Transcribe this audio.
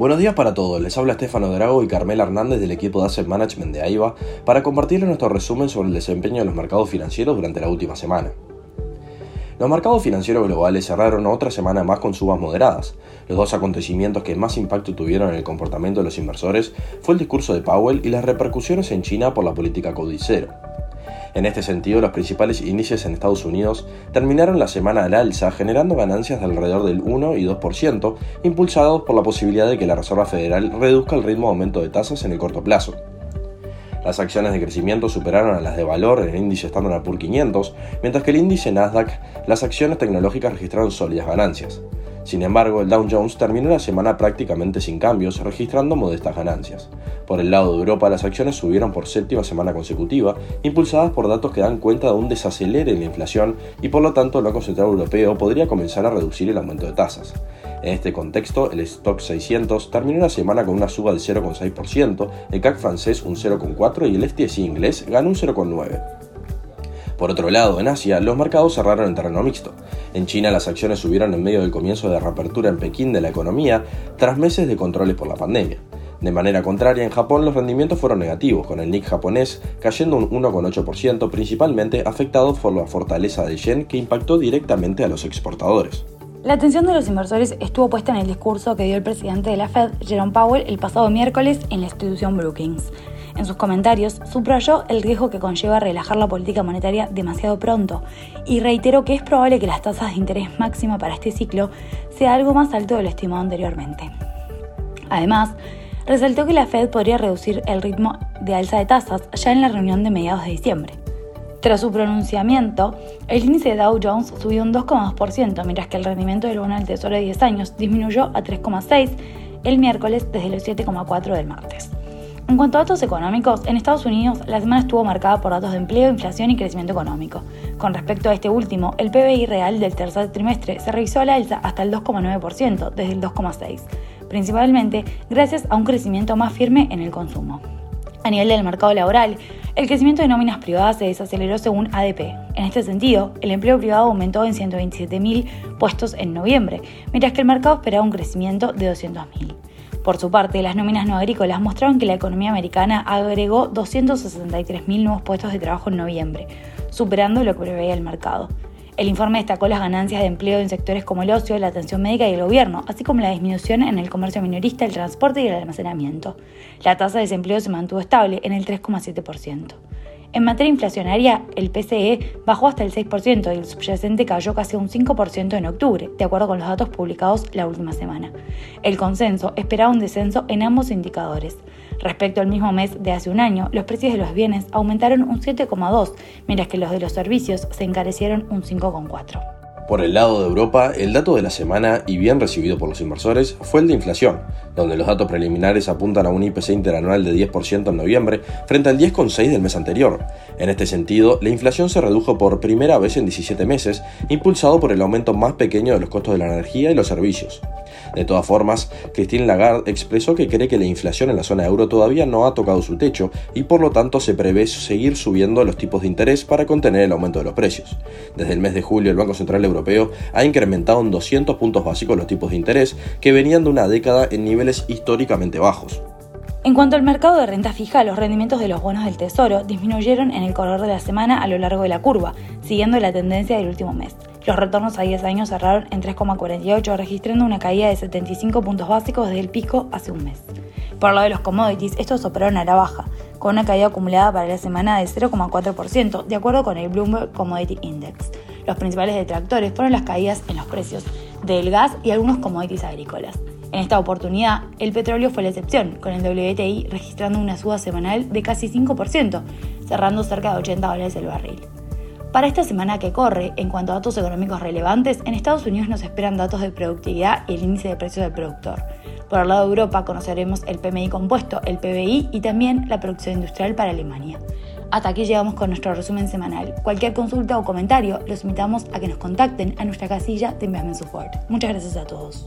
Buenos días para todos, les habla Estefano Drago y Carmela Hernández del equipo de Asset Management de AIBA para compartirles nuestro resumen sobre el desempeño de los mercados financieros durante la última semana. Los mercados financieros globales cerraron otra semana más con subas moderadas. Los dos acontecimientos que más impacto tuvieron en el comportamiento de los inversores fue el discurso de Powell y las repercusiones en China por la política codicero. En este sentido, los principales índices en Estados Unidos terminaron la semana al alza, generando ganancias de alrededor del 1 y 2%, impulsados por la posibilidad de que la Reserva Federal reduzca el ritmo de aumento de tasas en el corto plazo. Las acciones de crecimiento superaron a las de valor en el índice Standard Poor's 500, mientras que el índice Nasdaq, las acciones tecnológicas registraron sólidas ganancias. Sin embargo, el Dow Jones terminó la semana prácticamente sin cambios, registrando modestas ganancias. Por el lado de Europa, las acciones subieron por séptima semana consecutiva, impulsadas por datos que dan cuenta de un desacelere en la inflación y por lo tanto el Banco Central Europeo podría comenzar a reducir el aumento de tasas. En este contexto, el Stock 600 terminó la semana con una suba del 0,6%, el CAC francés un 0,4% y el FTSE inglés ganó un 0,9%. Por otro lado, en Asia, los mercados cerraron en terreno mixto. En China, las acciones subieron en medio del comienzo de reapertura en Pekín de la economía tras meses de controles por la pandemia. De manera contraria, en Japón los rendimientos fueron negativos, con el Nikkei japonés cayendo un 1,8%, principalmente afectado por la fortaleza del yen que impactó directamente a los exportadores. La atención de los inversores estuvo puesta en el discurso que dio el presidente de la Fed, Jerome Powell, el pasado miércoles en la institución Brookings. En sus comentarios, subrayó el riesgo que conlleva relajar la política monetaria demasiado pronto y reiteró que es probable que las tasas de interés máxima para este ciclo sea algo más alto de lo estimado anteriormente. Además, resaltó que la Fed podría reducir el ritmo de alza de tasas ya en la reunión de mediados de diciembre. Tras su pronunciamiento, el índice Dow Jones subió un 2,2%, mientras que el rendimiento del bono del Tesoro de 10 años disminuyó a 3,6 el miércoles desde los 7,4 del martes. En cuanto a datos económicos, en Estados Unidos la semana estuvo marcada por datos de empleo, inflación y crecimiento económico. Con respecto a este último, el PBI real del tercer trimestre se revisó a la alza hasta el 2,9% desde el 2,6%, principalmente gracias a un crecimiento más firme en el consumo. A nivel del mercado laboral, el crecimiento de nóminas privadas se desaceleró según ADP. En este sentido, el empleo privado aumentó en 127.000 puestos en noviembre, mientras que el mercado esperaba un crecimiento de 200.000. Por su parte, las nóminas no agrícolas mostraron que la economía americana agregó 263.000 nuevos puestos de trabajo en noviembre, superando lo que preveía el mercado. El informe destacó las ganancias de empleo en sectores como el ocio, la atención médica y el gobierno, así como la disminución en el comercio minorista, el transporte y el almacenamiento. La tasa de desempleo se mantuvo estable en el 3,7%. En materia inflacionaria, el PCE bajó hasta el 6% y el subyacente cayó casi un 5% en octubre, de acuerdo con los datos publicados la última semana. El consenso esperaba un descenso en ambos indicadores. Respecto al mismo mes de hace un año, los precios de los bienes aumentaron un 7,2, mientras que los de los servicios se encarecieron un 5,4. Por el lado de Europa, el dato de la semana, y bien recibido por los inversores, fue el de inflación, donde los datos preliminares apuntan a un IPC interanual de 10% en noviembre frente al 10,6% del mes anterior. En este sentido, la inflación se redujo por primera vez en 17 meses, impulsado por el aumento más pequeño de los costos de la energía y los servicios. De todas formas, Christine Lagarde expresó que cree que la inflación en la zona euro todavía no ha tocado su techo y por lo tanto se prevé seguir subiendo los tipos de interés para contener el aumento de los precios. Desde el mes de julio, el Banco Central Europeo ha incrementado en 200 puntos básicos los tipos de interés que venían de una década en niveles históricamente bajos. En cuanto al mercado de renta fija, los rendimientos de los bonos del Tesoro disminuyeron en el corredor de la semana a lo largo de la curva, siguiendo la tendencia del último mes. Los retornos a 10 años cerraron en 3,48, registrando una caída de 75 puntos básicos desde el pico hace un mes. Por lo de los commodities, estos operaron a la baja, con una caída acumulada para la semana de 0,4%, de acuerdo con el Bloomberg Commodity Index. Los principales detractores fueron las caídas en los precios del gas y algunos commodities agrícolas. En esta oportunidad, el petróleo fue la excepción, con el WTI registrando una suba semanal de casi 5%, cerrando cerca de 80 dólares el barril. Para esta semana que corre, en cuanto a datos económicos relevantes, en Estados Unidos nos esperan datos de productividad y el índice de precios del productor. Por el lado de Europa conoceremos el PMI compuesto, el PBI y también la producción industrial para Alemania. Hasta aquí llegamos con nuestro resumen semanal. Cualquier consulta o comentario los invitamos a que nos contacten a nuestra casilla de Investment Support. Muchas gracias a todos.